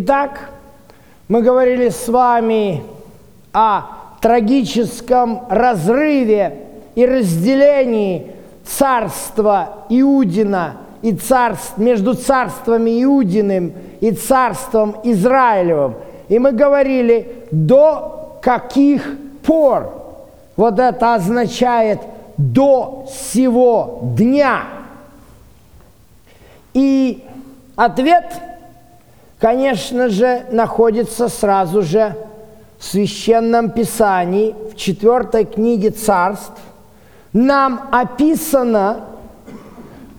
Итак, мы говорили с вами о трагическом разрыве и разделении царства Иудина и царств, между царствами Иудиным и царством Израилевым. И мы говорили, до каких пор вот это означает до сего дня. И ответ, конечно же, находится сразу же в Священном Писании, в четвертой книге царств. Нам описано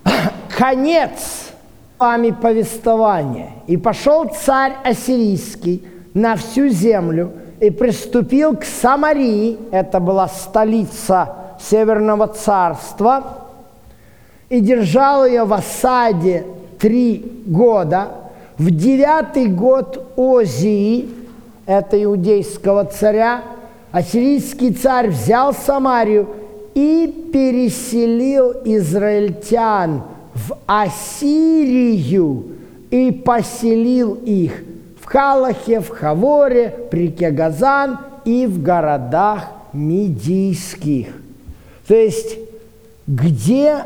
конец вами повествования. «И пошел царь ассирийский на всю землю и приступил к Самарии, это была столица Северного царства, и держал ее в осаде три года. В девятый год Озии, это иудейского царя, ассирийский царь взял Самарию и переселил израильтян в Ассирию и поселил их в Халахе, в Хаворе, при реке Газан и в городах Медийских. То есть, где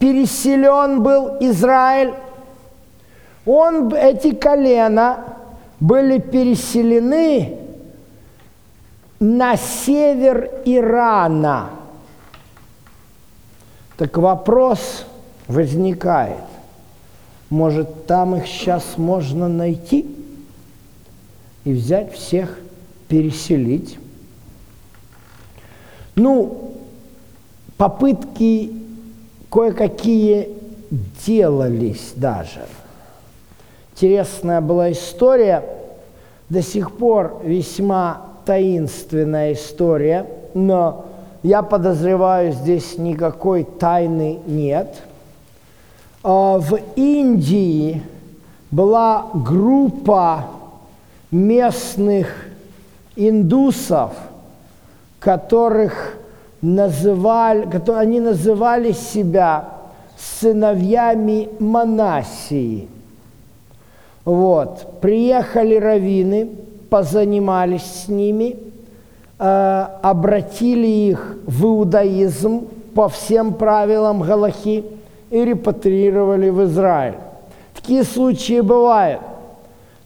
переселен был Израиль, он, эти колена были переселены на север Ирана. Так вопрос возникает, может, там их сейчас можно найти и взять всех, переселить? Ну, попытки кое-какие делались даже. Интересная была история, до сих пор весьма таинственная история, но я подозреваю, здесь никакой тайны нет. А, в Индии была группа местных индусов, которых называли, они называли себя сыновьями Манасии. Вот. Приехали раввины, позанимались с ними, э, обратили их в иудаизм по всем правилам Галахи и репатриировали в Израиль. Такие случаи бывают.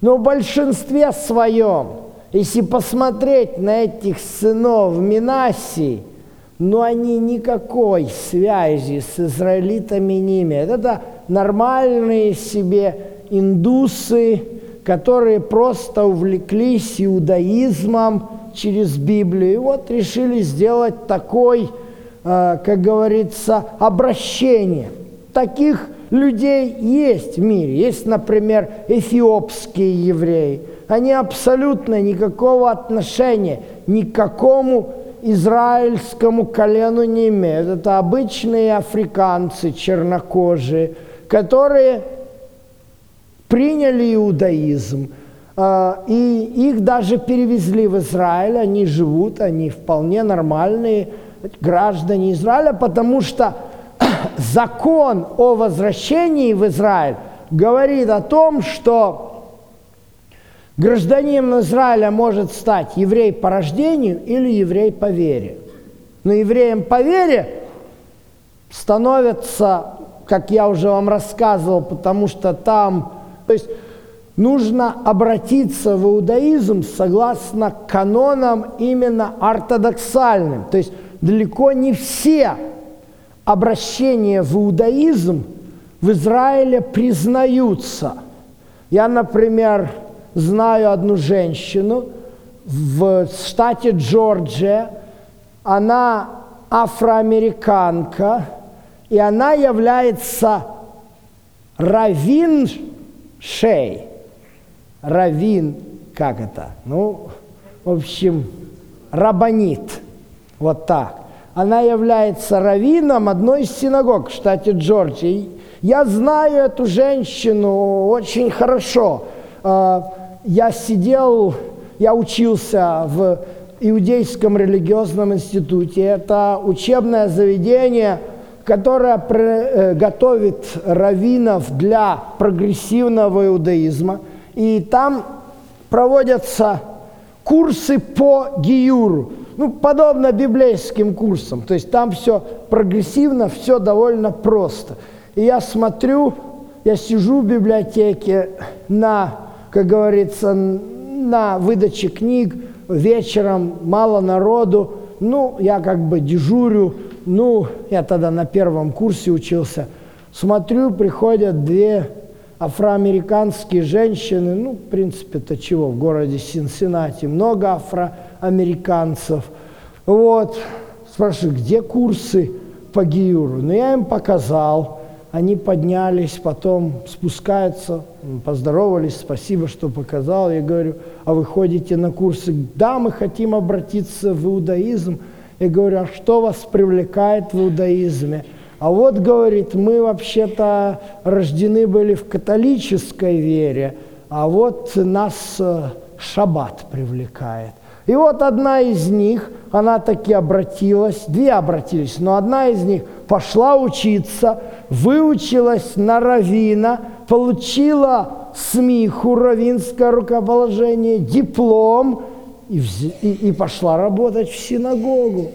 Но в большинстве своем, если посмотреть на этих сынов Минасии, но они никакой связи с израилитами не имеют. Это нормальные себе индусы, которые просто увлеклись иудаизмом через Библию. И вот решили сделать такой, э, как говорится, обращение. Таких людей есть в мире. Есть, например, эфиопские евреи. Они абсолютно никакого отношения ни к какому израильскому колену не имеют. Это обычные африканцы чернокожие, которые приняли иудаизм, а, и их даже перевезли в Израиль, они живут, они вполне нормальные граждане Израиля, потому что закон о возвращении в Израиль говорит о том, что гражданином Израиля может стать еврей по рождению или еврей по вере. Но евреем по вере становятся, как я уже вам рассказывал, потому что там, то есть нужно обратиться в иудаизм согласно канонам именно ортодоксальным. То есть далеко не все обращения в иудаизм в Израиле признаются. Я, например, знаю одну женщину в штате Джорджия. Она афроамериканка, и она является равин шей. Равин, как это? Ну, в общем, рабанит. Вот так она является раввином одной из синагог в штате Джорджия. Я знаю эту женщину очень хорошо. А, я сидел, я учился в Иудейском религиозном институте. Это учебное заведение, которое э, готовит раввинов для прогрессивного иудаизма. и там проводятся курсы по гиюру, ну, подобно библейским курсам. То есть там все прогрессивно, все довольно просто. И я смотрю, я сижу в библиотеке на, как говорится, на выдаче книг, вечером мало народу, ну, я как бы дежурю, ну, я тогда на первом курсе учился. Смотрю, приходят две афроамериканские женщины, ну, в принципе-то чего, в городе Синсинати, много афроамериканцев. Вот, спрашиваю, где курсы по Гиюру? Ну, я им показал, они поднялись, потом спускаются, поздоровались, спасибо, что показал. Я говорю, а вы ходите на курсы? Да, мы хотим обратиться в иудаизм. Я говорю, а что вас привлекает в иудаизме? А вот, говорит, мы вообще-то рождены были в католической вере, а вот нас э, шаббат привлекает. И вот одна из них, она таки обратилась, две обратились, но одна из них пошла учиться, выучилась на равина, получила смиху, равинское рукоположение, диплом и, и, и пошла работать в синагогу.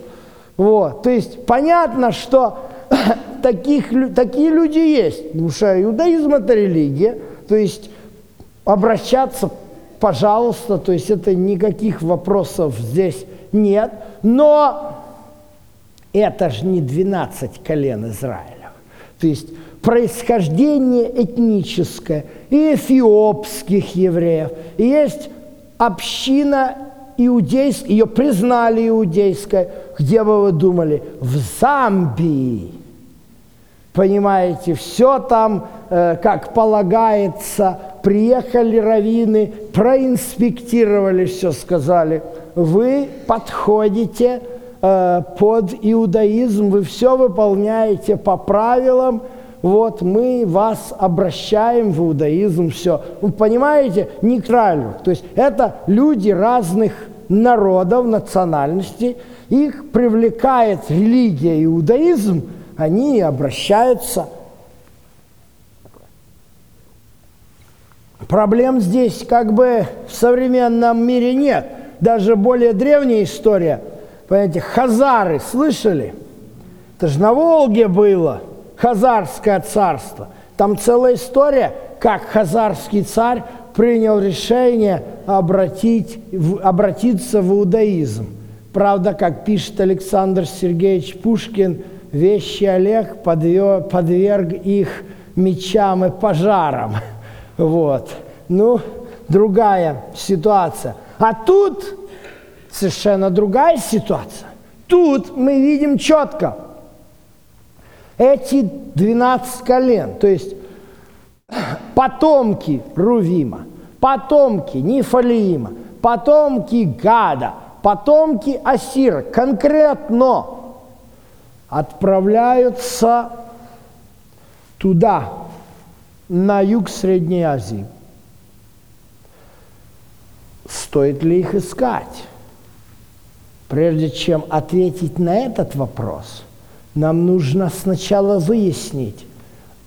Вот. То есть понятно, что таких, такие люди есть. Потому что иудаизм – это религия. То есть обращаться, пожалуйста, то есть это никаких вопросов здесь нет. Но это же не 12 колен Израиля. То есть происхождение этническое и эфиопских евреев. И есть община иудейская, ее признали иудейской. Где бы вы думали? В Замбии. Понимаете, все там, э, как полагается, приехали раввины, проинспектировали все, сказали, вы подходите э, под иудаизм, вы все выполняете по правилам, вот мы вас обращаем в иудаизм, все. Вы понимаете, нейтрально. То есть это люди разных народов, национальностей, их привлекает религия, иудаизм – они обращаются. Проблем здесь как бы в современном мире нет. Даже более древняя история. Понимаете, хазары, слышали? Это же на Волге было, Хазарское царство. Там целая история, как хазарский царь принял решение обратить, обратиться в иудаизм. Правда, как пишет Александр Сергеевич Пушкин, вещи Олег подверг, подверг их мечам и пожарам. Вот. Ну, другая ситуация. А тут совершенно другая ситуация. Тут мы видим четко эти 12 колен, то есть потомки Рувима, потомки Нифалиима, потомки Гада, потомки Асира, конкретно отправляются туда, на юг Средней Азии. Стоит ли их искать? Прежде чем ответить на этот вопрос, нам нужно сначала выяснить,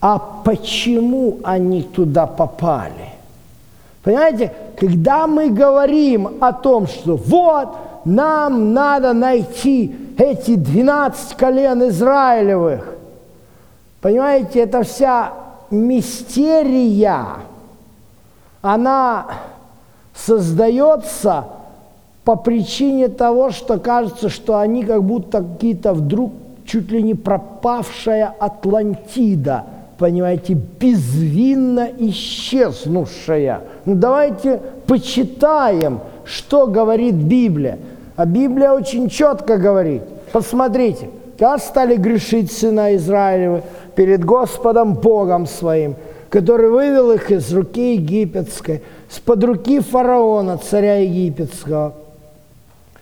а почему они туда попали. Понимаете, когда мы говорим о том, что вот нам надо найти эти 12 колен Израилевых. Понимаете, это вся мистерия, она создается по причине того, что кажется, что они как будто какие-то вдруг чуть ли не пропавшая Атлантида, понимаете, безвинно исчезнувшая. Ну давайте почитаем, что говорит Библия. А Библия очень четко говорит. Посмотрите, как стали грешить сына Израилевы перед Господом Богом своим, который вывел их из руки египетской, с-под руки фараона, царя египетского.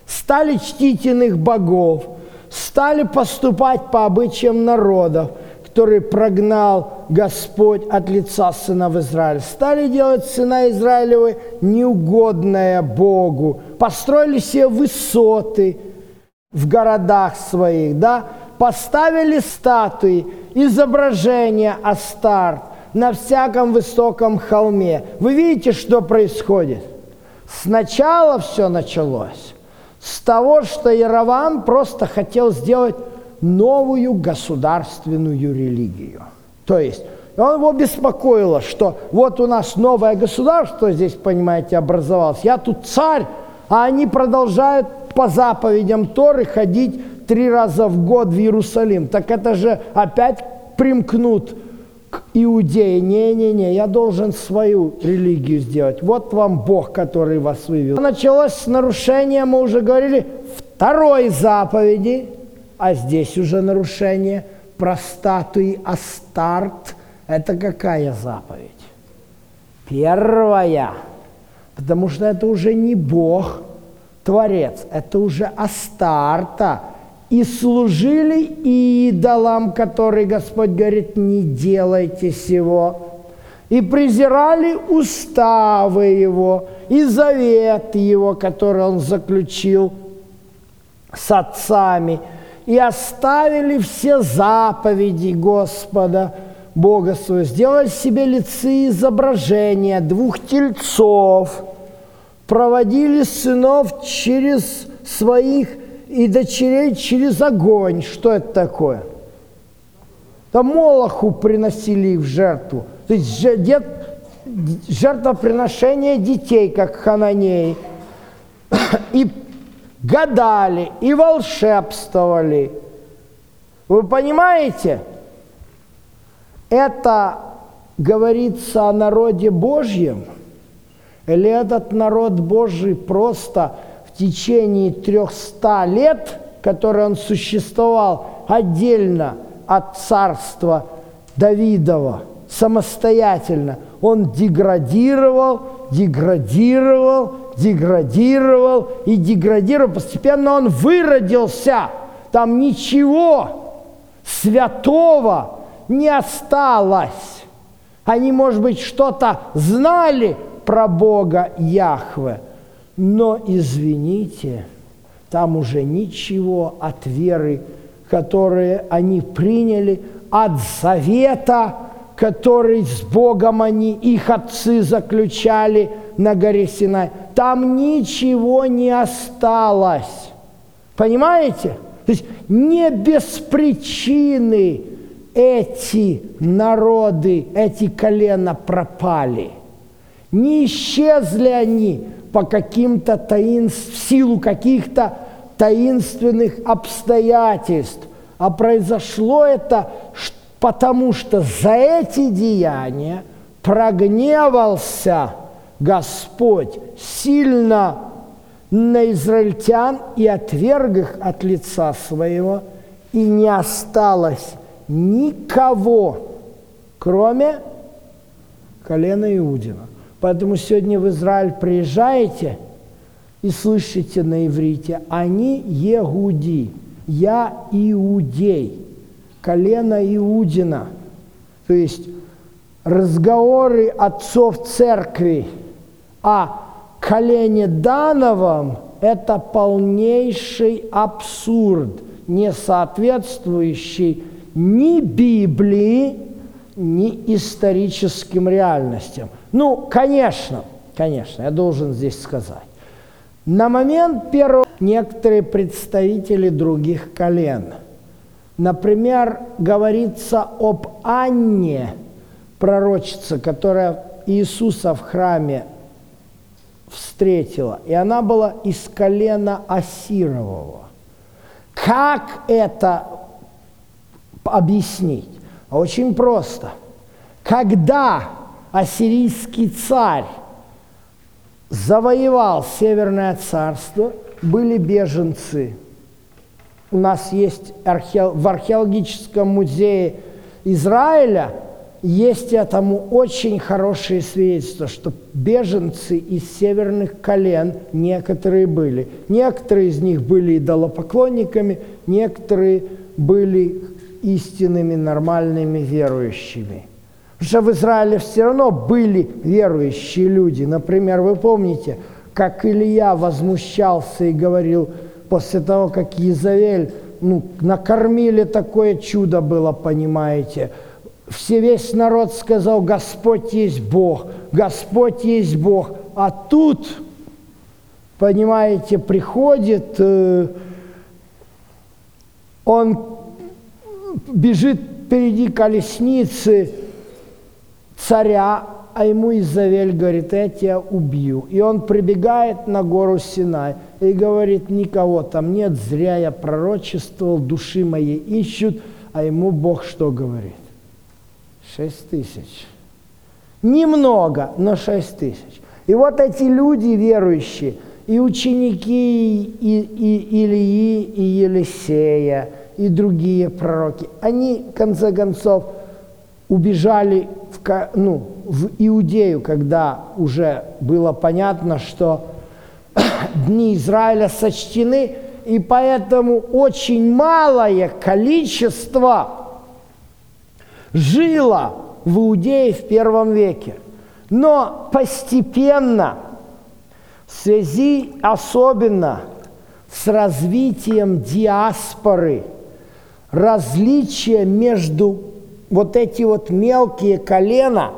Стали чтить иных богов, стали поступать по обычаям народов – который прогнал Господь от лица сынов Израиля. Стали делать сына Израилевы неугодное Богу. Построили себе высоты в городах своих, да? Поставили статуи, изображения Астарт, на всяком высоком холме. Вы видите, что происходит? Сначала все началось с того, что Яровам просто хотел сделать новую государственную религию. То есть он его беспокоило, что вот у нас новое государство здесь, понимаете, образовалось. Я тут царь, а они продолжают по заповедям Торы ходить три раза в год в Иерусалим. Так это же опять примкнут к иудее. Не-не-не, я должен свою религию сделать. Вот вам Бог, который вас вывел. Началось с нарушения, мы уже говорили, второй заповеди, а здесь уже нарушение про статуи Астарт. Это какая заповедь? Первая. Потому что это уже не Бог, Творец, это уже Астарта – и служили идолам, который Господь говорит, не делайте сего. И презирали уставы его, и завет его, который он заключил с отцами, и оставили все заповеди Господа, Бога своего, сделали себе лицы изображения двух тельцов, проводили сынов через своих и дочерей через огонь. Что это такое? Там Молоху приносили их в жертву. То есть дет, жертвоприношение детей, как хананеи. И гадали, и волшебствовали. Вы понимаете? Это говорится о народе Божьем? Или этот народ Божий просто в течение 300 лет, который он существовал отдельно от царства Давидова, самостоятельно, он деградировал, деградировал, деградировал и деградировал. Постепенно он выродился. Там ничего святого не осталось. Они, может быть, что-то знали про Бога Яхве – но извините, там уже ничего от веры, которые они приняли, от завета, который с Богом они, их отцы заключали на горе Синай, там ничего не осталось. Понимаете? То есть не без причины эти народы, эти колена пропали. Не исчезли они, по каким-то таинств, в силу каких-то таинственных обстоятельств. А произошло это потому, что за эти деяния прогневался Господь сильно на израильтян и отверг их от лица своего, и не осталось никого, кроме колена Иудина. Поэтому сегодня в Израиль приезжаете и слышите на иврите, они егуди, я иудей, колено Иудина. То есть разговоры отцов церкви о колене Дановом – это полнейший абсурд, не соответствующий ни Библии, ни историческим реальностям – ну, конечно, конечно, я должен здесь сказать. На момент первого некоторые представители других колен. Например, говорится об Анне, пророчице, которая Иисуса в храме встретила, и она была из колена Асирового. Как это объяснить? Очень просто. Когда ассирийский царь завоевал Северное царство, были беженцы. У нас есть архе... в археологическом музее Израиля есть этому очень хорошие свидетельства, что беженцы из северных колен некоторые были. Некоторые из них были идолопоклонниками, некоторые были истинными нормальными верующими – что в Израиле все равно были верующие люди. Например, вы помните, как Илья возмущался и говорил после того, как Изавель, ну, накормили такое чудо было, понимаете, все весь народ сказал, Господь есть Бог, Господь есть Бог. А тут, понимаете, приходит, э, он бежит впереди колесницы царя, а ему Изавель говорит, я тебя убью. И он прибегает на гору Синай и говорит, никого там нет, зря я пророчествовал, души мои ищут, а ему Бог что говорит? Шесть тысяч. Немного, но шесть тысяч. И вот эти люди верующие, и ученики и, и Илии, и Елисея, и другие пророки, они, в конце концов, убежали в, ну, в Иудею, когда уже было понятно, что дни Израиля сочтены, и поэтому очень малое количество жило в Иудее в первом веке. Но постепенно, в связи особенно с развитием диаспоры, различия между вот эти вот мелкие колена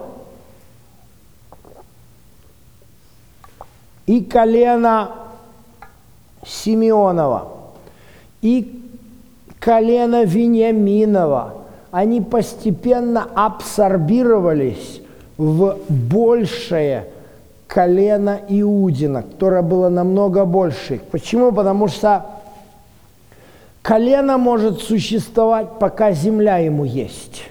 и колено Симеонова, и колено Вениаминова, они постепенно абсорбировались в большее колено Иудина, которое было намного больше. Почему? Потому что колено может существовать, пока земля ему есть.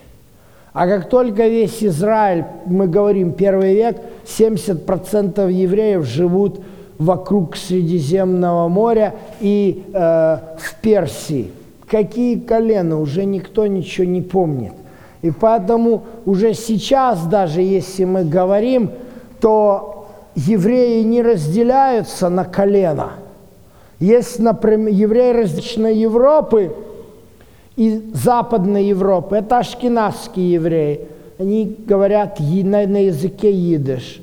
А как только весь Израиль, мы говорим, первый век, 70% евреев живут вокруг Средиземного моря и э, в Персии. Какие колена? Уже никто ничего не помнит. И поэтому уже сейчас, даже если мы говорим, то евреи не разделяются на колено. Есть, например, евреи различной Европы, и Западной Европы, это ашкенадские евреи. Они говорят на, на языке идыш.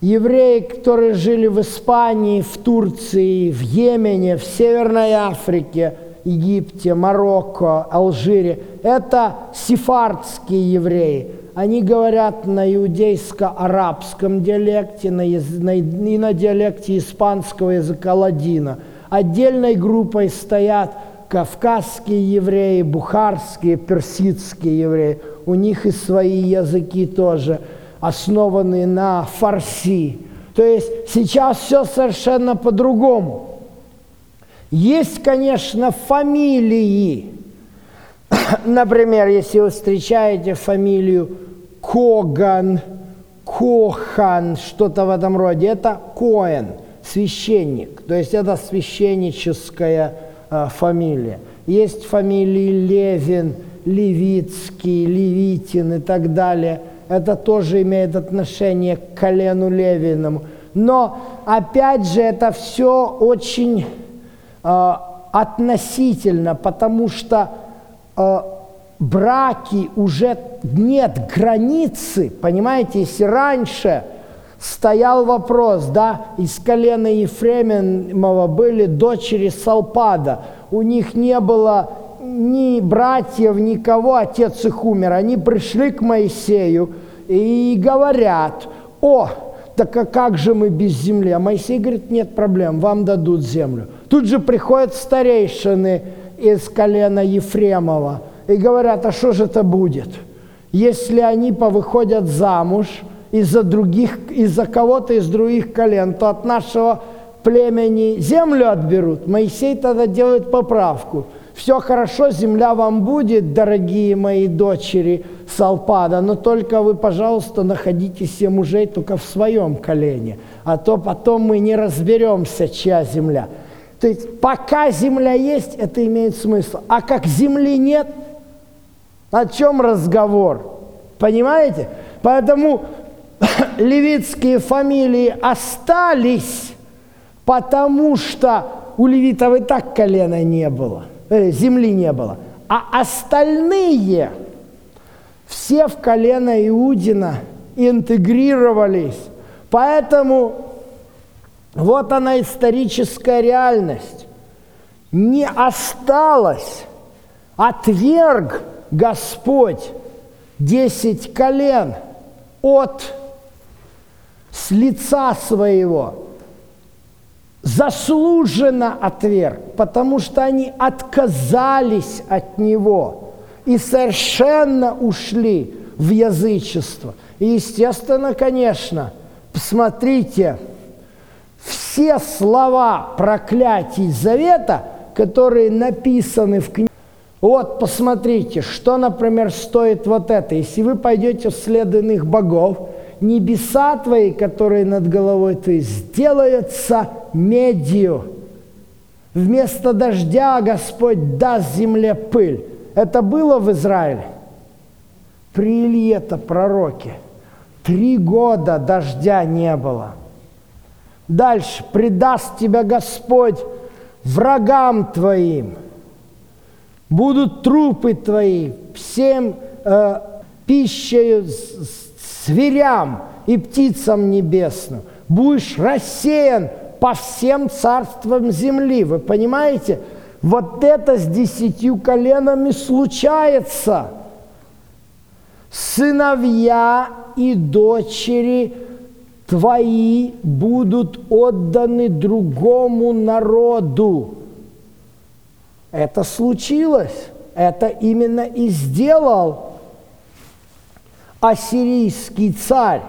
Евреи, которые жили в Испании, в Турции, в Йемене, в Северной Африке, Египте, Марокко, Алжире, это сефардские евреи. Они говорят на иудейско-арабском диалекте на, на, и на диалекте испанского языка ладина. Отдельной группой стоят кавказские евреи, бухарские, персидские евреи, у них и свои языки тоже, основанные на фарси. То есть сейчас все совершенно по-другому. Есть, конечно, фамилии. Например, если вы встречаете фамилию Коган, Кохан, что-то в этом роде, это Коэн, священник. То есть это священническая Э, фамилия. Есть фамилии Левин, Левицкий, Левитин и так далее. Это тоже имеет отношение к колену Левиному. Но, опять же, это все очень относительно, потому что э, браки уже нет границы, понимаете, если раньше – стоял вопрос, да, из колена Ефремова были дочери Салпада. У них не было ни братьев, никого, отец их умер. Они пришли к Моисею и говорят, о, так а как же мы без земли? А Моисей говорит, нет проблем, вам дадут землю. Тут же приходят старейшины из колена Ефремова и говорят, а что же это будет? Если они повыходят замуж – из-за других, из-за кого-то из других колен, то от нашего племени землю отберут. Моисей тогда делает поправку. Все хорошо, земля вам будет, дорогие мои дочери Салпада, но только вы, пожалуйста, находите себе мужей только в своем колене, а то потом мы не разберемся, чья земля. То есть пока земля есть, это имеет смысл. А как земли нет, о чем разговор? Понимаете? Поэтому левитские фамилии остались, потому что у левитов и так колена не было, земли не было. А остальные все в колено Иудина интегрировались. Поэтому вот она историческая реальность. Не осталось, отверг Господь десять колен от с лица своего заслуженно отверг, потому что они отказались от него и совершенно ушли в язычество. И, естественно, конечно, посмотрите, все слова проклятий завета, которые написаны в книге, вот, посмотрите, что, например, стоит вот это. Если вы пойдете вслед иных богов, небеса твои, которые над головой твоей, сделаются медью. Вместо дождя Господь даст земле пыль. Это было в Израиле? При Илье-то пророке. Три года дождя не было. Дальше. Предаст тебя Господь врагам твоим. Будут трупы твои всем э, пищей зверям и птицам небесным. Будешь рассеян по всем царствам земли. Вы понимаете? Вот это с десятью коленами случается. Сыновья и дочери твои будут отданы другому народу. Это случилось. Это именно и сделал ассирийский царь.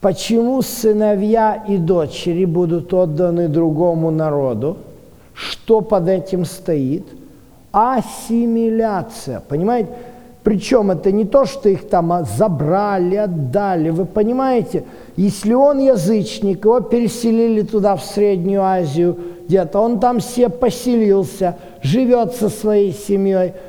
Почему сыновья и дочери будут отданы другому народу? Что под этим стоит? Ассимиляция. Понимаете? Причем это не то, что их там забрали, отдали. Вы понимаете, если он язычник, его переселили туда, в Среднюю Азию, где-то, он там все поселился, живет со своей семьей –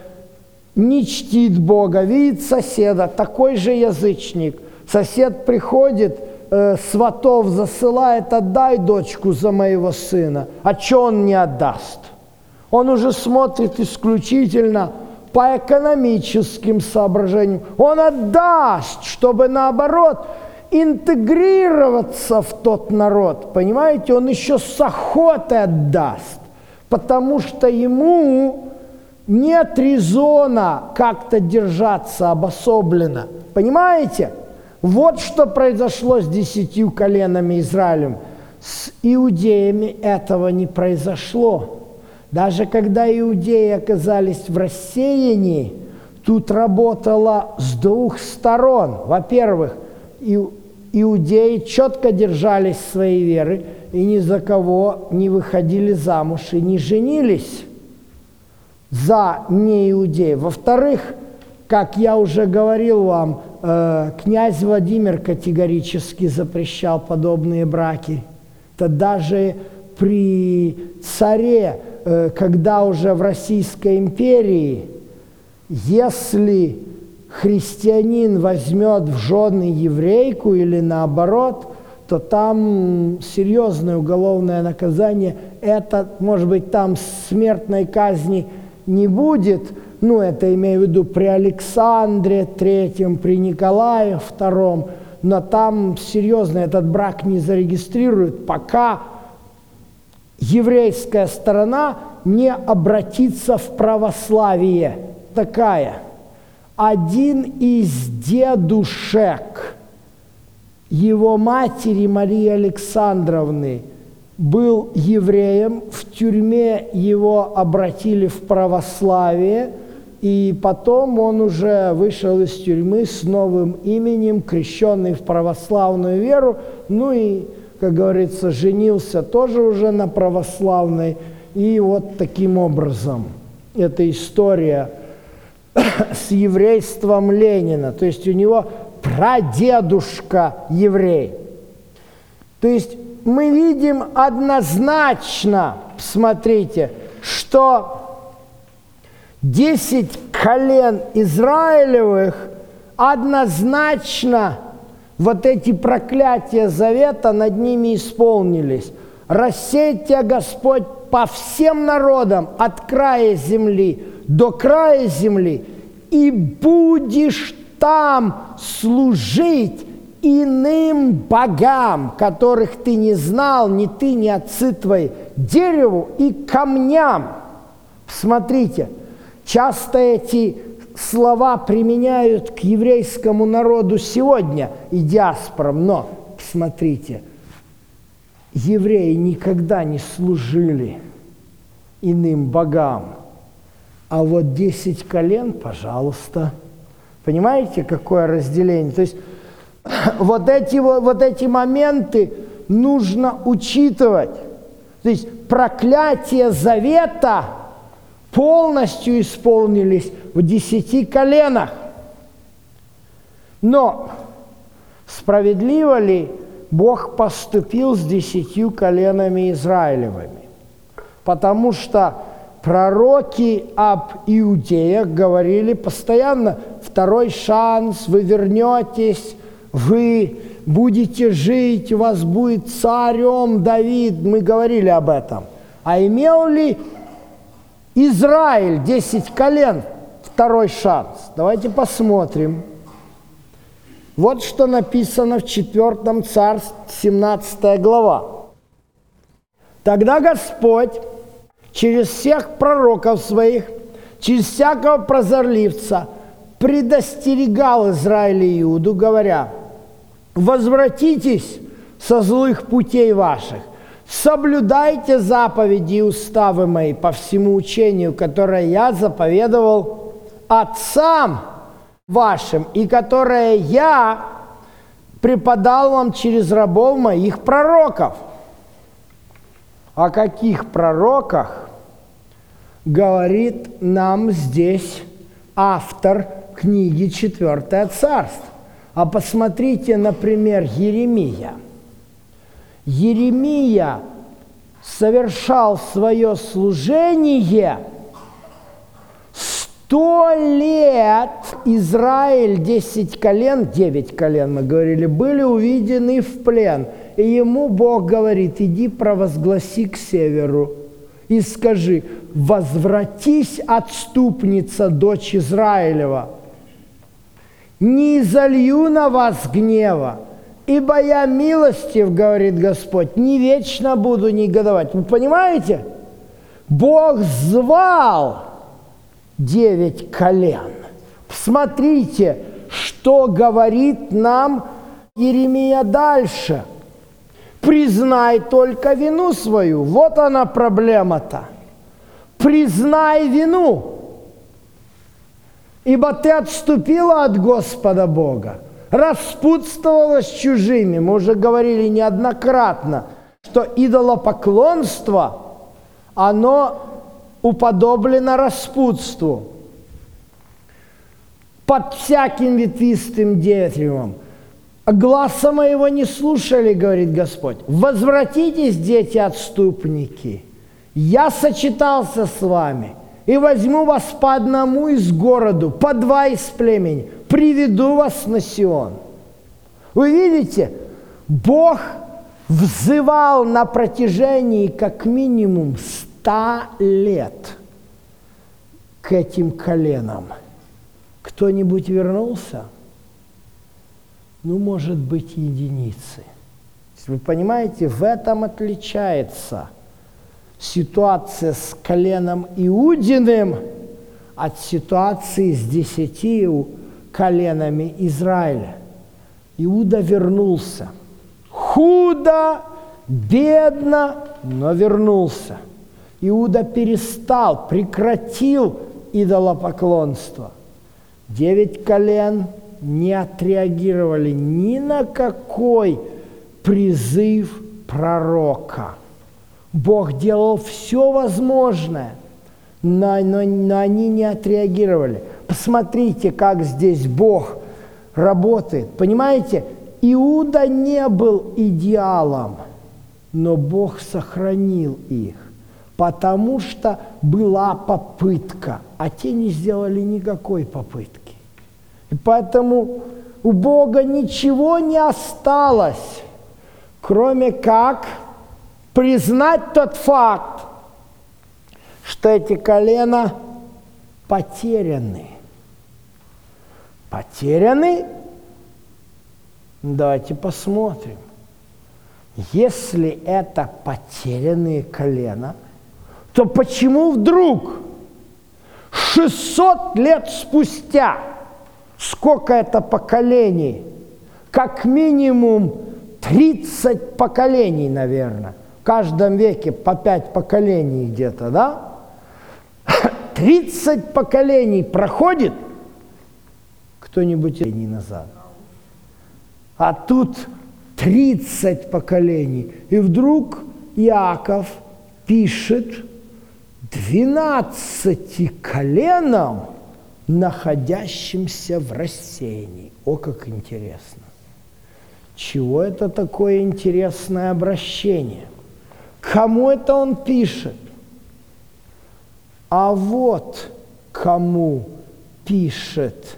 не чтит Бога, видит соседа, такой же язычник. Сосед приходит, э, сватов засылает, отдай дочку за моего сына. А что он не отдаст? Он уже смотрит исключительно по экономическим соображениям. Он отдаст, чтобы наоборот интегрироваться в тот народ. Понимаете, он еще с охотой отдаст, потому что ему нет резона как-то держаться обособленно. Понимаете? Вот что произошло с десятью коленами Израилем. С иудеями этого не произошло. Даже когда иудеи оказались в рассеянии, тут работало с двух сторон. Во-первых, иудеи четко держались своей веры и ни за кого не выходили замуж и не женились за неиудеев. Во-вторых, как я уже говорил вам, э, князь Владимир категорически запрещал подобные браки. Это даже при царе, э, когда уже в Российской империи, если христианин возьмет в жены еврейку или наоборот, то там серьезное уголовное наказание. Это, может быть, там смертной казни – не будет, ну это имею в виду при Александре Третьем, при Николае Втором, но там серьезно этот брак не зарегистрируют, пока еврейская сторона не обратится в православие. Такая. Один из дедушек его матери Марии Александровны – был евреем, в тюрьме его обратили в православие, и потом он уже вышел из тюрьмы с новым именем, крещенный в православную веру, ну и, как говорится, женился тоже уже на православной. И вот таким образом эта история с еврейством Ленина. То есть у него прадедушка еврей. То есть мы видим однозначно, смотрите, что десять колен Израилевых однозначно вот эти проклятия завета над ними исполнились. Рассейте Господь по всем народам от края земли до края земли, и будешь там служить иным богам, которых ты не знал, ни ты, ни отцы твои, дереву и камням. Смотрите, часто эти слова применяют к еврейскому народу сегодня и диаспорам, но, смотрите, евреи никогда не служили иным богам. А вот десять колен, пожалуйста. Понимаете, какое разделение? То есть вот эти, вот эти моменты нужно учитывать. То есть проклятие завета полностью исполнились в десяти коленах. Но справедливо ли Бог поступил с десятью коленами Израилевыми? Потому что пророки об иудеях говорили постоянно, второй шанс, вы вернетесь, вы будете жить, вас будет царем Давид, мы говорили об этом. А имел ли Израиль 10 колен второй шанс? Давайте посмотрим. Вот что написано в 4 царстве, 17 глава. Тогда Господь через всех пророков своих, через всякого прозорливца предостерегал Израиль и Иуду, говоря, «Возвратитесь со злых путей ваших, соблюдайте заповеди и уставы мои по всему учению, которое я заповедовал отцам вашим, и которое я преподал вам через рабов моих пророков». О каких пророках говорит нам здесь автор книги «Четвертое царство». А посмотрите, например, Еремия. Еремия совершал свое служение сто лет Израиль, десять колен, девять колен, мы говорили, были увидены в плен. И ему Бог говорит, иди провозгласи к северу и скажи, возвратись, отступница, дочь Израилева, не изолью на вас гнева, ибо я милостив, говорит Господь, не вечно буду негодовать. Вы понимаете? Бог звал девять колен. Посмотрите, что говорит нам Иеремия дальше – Признай только вину свою. Вот она проблема-то. Признай вину. Ибо ты отступила от Господа Бога, распутствовала с чужими. Мы уже говорили неоднократно, что идолопоклонство, оно уподоблено распутству. Под всяким ветвистым деревом – Гласа моего не слушали, говорит Господь. Возвратитесь, дети отступники. Я сочетался с вами и возьму вас по одному из городу, по два из племени, приведу вас на Сион. Вы видите, Бог взывал на протяжении как минимум ста лет к этим коленам. Кто-нибудь вернулся? ну, может быть, единицы. Вы понимаете, в этом отличается ситуация с коленом Иудиным от ситуации с десятью коленами Израиля. Иуда вернулся. Худо, бедно, но вернулся. Иуда перестал, прекратил идолопоклонство. Девять колен – не отреагировали ни на какой призыв пророка. Бог делал все возможное, но, но, но они не отреагировали. Посмотрите, как здесь Бог работает. Понимаете, Иуда не был идеалом, но Бог сохранил их, потому что была попытка, а те не сделали никакой попытки. И поэтому у Бога ничего не осталось, кроме как признать тот факт, что эти колена потеряны. Потеряны? Давайте посмотрим. Если это потерянные колена, то почему вдруг 600 лет спустя, сколько это поколений? Как минимум 30 поколений, наверное. Каждом веке по 5 поколений где-то, да? 30 поколений проходит кто-нибудь не назад. А тут 30 поколений. И вдруг Иаков пишет 12 коленам, находящимся в рассеянии. О, как интересно! Чего это такое интересное обращение? Кому это он пишет? А вот кому пишет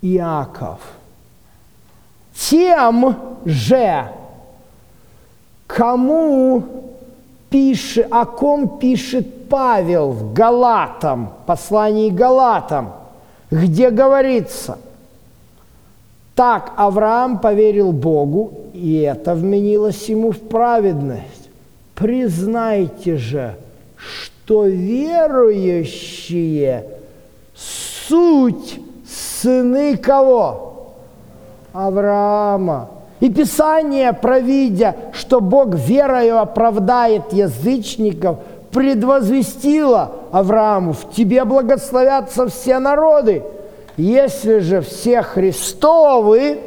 Иаков. Тем же, кому пишет, о ком пишет Павел в Галатам, послании Галатам, где говорится, так Авраам поверил Богу, и это вменилось ему в праведность. Признайте же, что верующие суть сыны кого? Авраама. И Писание, провидя, что Бог верою оправдает язычников, предвозвестило Аврааму, в тебе благословятся все народы. Если же все Христовы,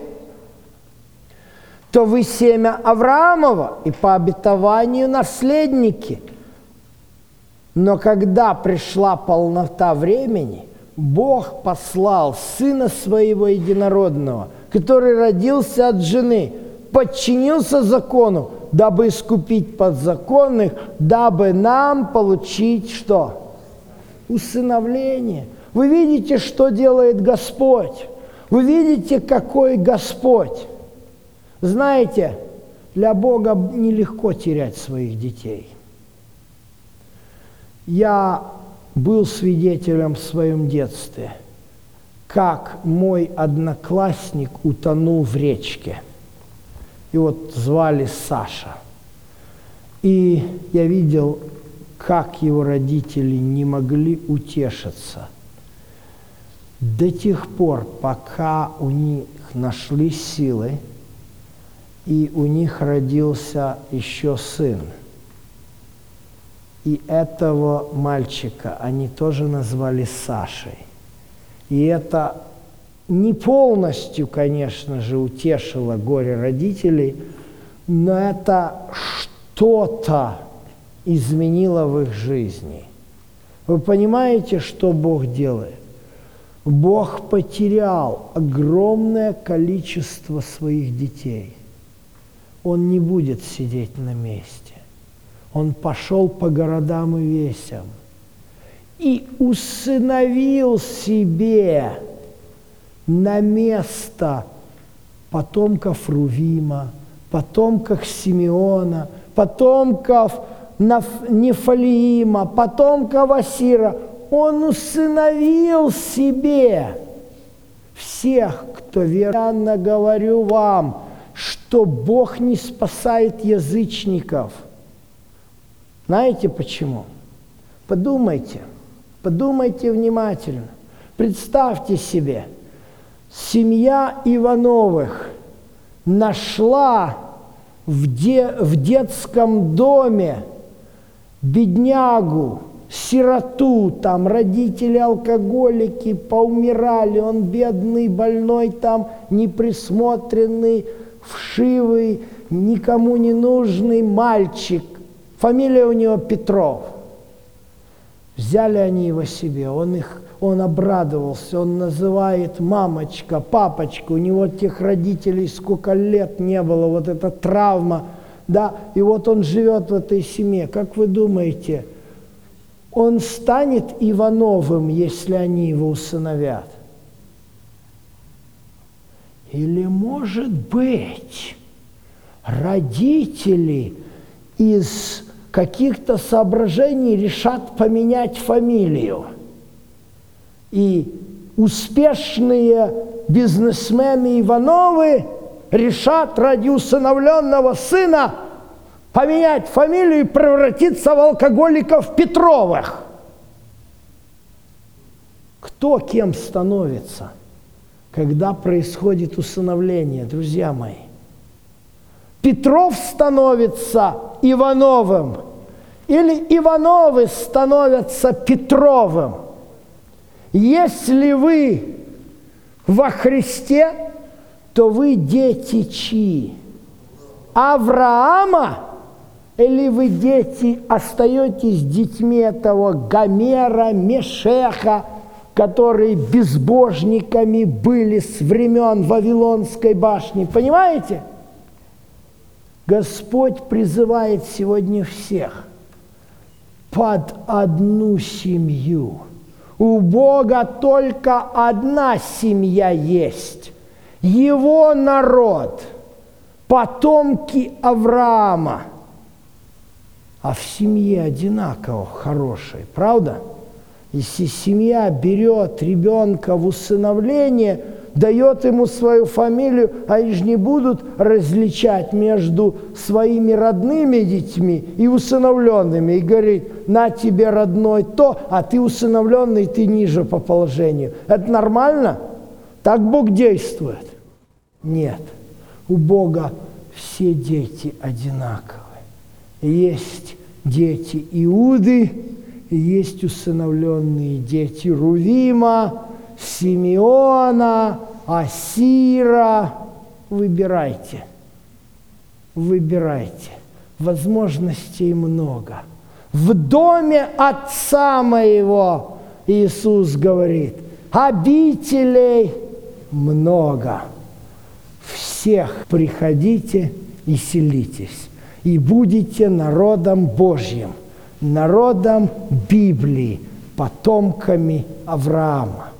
то вы семя Авраамова и по обетованию наследники. Но когда пришла полнота времени, Бог послал Сына Своего Единородного, который родился от жены, подчинился закону, дабы искупить подзаконных, дабы нам получить что? Усыновление. Вы видите, что делает Господь. Вы видите, какой Господь. Знаете, для Бога нелегко терять своих детей. Я был свидетелем в своем детстве, как мой одноклассник утонул в речке. И вот звали Саша. И я видел, как его родители не могли утешиться до тех пор, пока у них нашли силы, и у них родился еще сын – и этого мальчика они тоже назвали Сашей. И это не полностью, конечно же, утешило горе родителей, но это что-то изменило в их жизни. Вы понимаете, что Бог делает? Бог потерял огромное количество своих детей. Он не будет сидеть на месте он пошел по городам и весям и усыновил себе на место потомков Рувима, потомков Симеона, потомков Нефалиима, потомков Асира. Он усыновил себе всех, кто верно говорю вам, что Бог не спасает язычников – знаете почему? Подумайте, подумайте внимательно. Представьте себе, семья Ивановых нашла в, де, в детском доме беднягу, сироту, там родители алкоголики поумирали, он бедный, больной там, неприсмотренный, вшивый, никому не нужный мальчик, Фамилия у него Петров. Взяли они его себе, он их, он обрадовался, он называет мамочка, папочка, у него тех родителей сколько лет не было, вот эта травма, да, и вот он живет в этой семье. Как вы думаете, он станет Ивановым, если они его усыновят? Или, может быть, родители из каких-то соображений решат поменять фамилию. И успешные бизнесмены Ивановы решат ради усыновленного сына поменять фамилию и превратиться в алкоголиков Петровых. Кто кем становится, когда происходит усыновление, друзья мои? Петров становится Ивановым, или Ивановы становятся Петровым. Если вы во Христе, то вы дети чьи? Авраама или вы, дети, остаетесь детьми этого Гомера, Мешеха, которые безбожниками были с времен Вавилонской башни? Понимаете? Господь призывает сегодня всех под одну семью. У Бога только одна семья есть. Его народ, потомки Авраама – а в семье одинаково хорошие, правда? Если семья берет ребенка в усыновление, дает ему свою фамилию, они же не будут различать между своими родными детьми и усыновленными и говорит, на тебе родной то, а ты усыновленный, ты ниже по положению. Это нормально? Так Бог действует? Нет. У Бога все дети одинаковые. Есть дети Иуды, есть усыновленные дети Рувима, Симеона, Асира. Выбирайте, выбирайте. Возможностей много. В доме Отца моего, Иисус говорит, обителей много. Всех приходите и селитесь и будете народом Божьим, народом Библии, потомками Авраама.